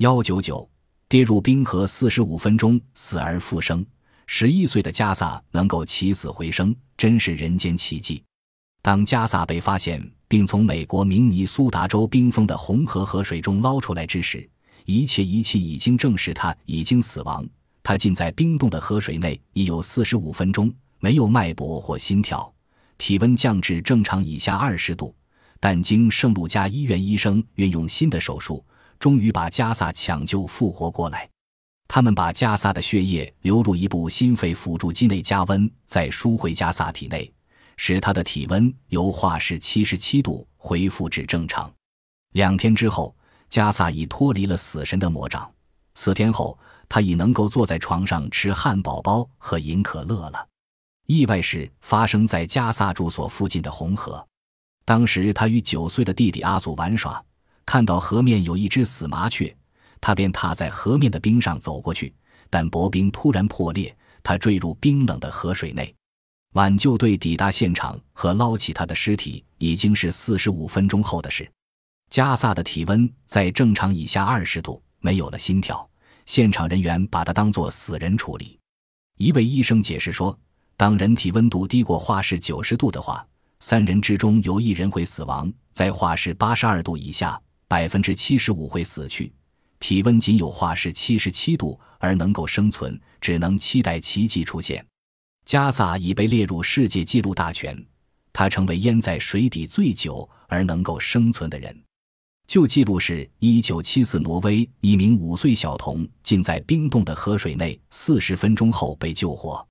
幺九九，跌入冰河四十五分钟死而复生，十一岁的加萨能够起死回生，真是人间奇迹。当加萨被发现并从美国明尼苏达州冰封的红河河水中捞出来之时，一切仪器已经证实他已经死亡。他浸在冰冻的河水内已有四十五分钟，没有脉搏或心跳，体温降至正常以下二十度。但经圣路加医院医生运用新的手术。终于把加萨抢救复活过来，他们把加萨的血液流入一部心肺辅助机内加温，再输回加萨体内，使他的体温由化氏七十七度恢复至正常。两天之后，加萨已脱离了死神的魔掌。四天后，他已能够坐在床上吃汉堡包和饮可乐了。意外事发生在加萨住所附近的红河，当时他与九岁的弟弟阿祖玩耍。看到河面有一只死麻雀，他便踏在河面的冰上走过去，但薄冰突然破裂，他坠入冰冷的河水内。挽救队抵达现场和捞起他的尸体已经是四十五分钟后的事。加萨的体温在正常以下二十度，没有了心跳。现场人员把他当作死人处理。一位医生解释说，当人体温度低过华氏九十度的话，三人之中有一人会死亡；在华氏八十二度以下。百分之七十五会死去，体温仅有华氏七十七度而能够生存，只能期待奇迹出现。加萨已被列入世界纪录大全，他成为淹在水底最久而能够生存的人。旧记录是一九七四，挪威一名五岁小童浸在冰冻的河水内四十分钟后被救活。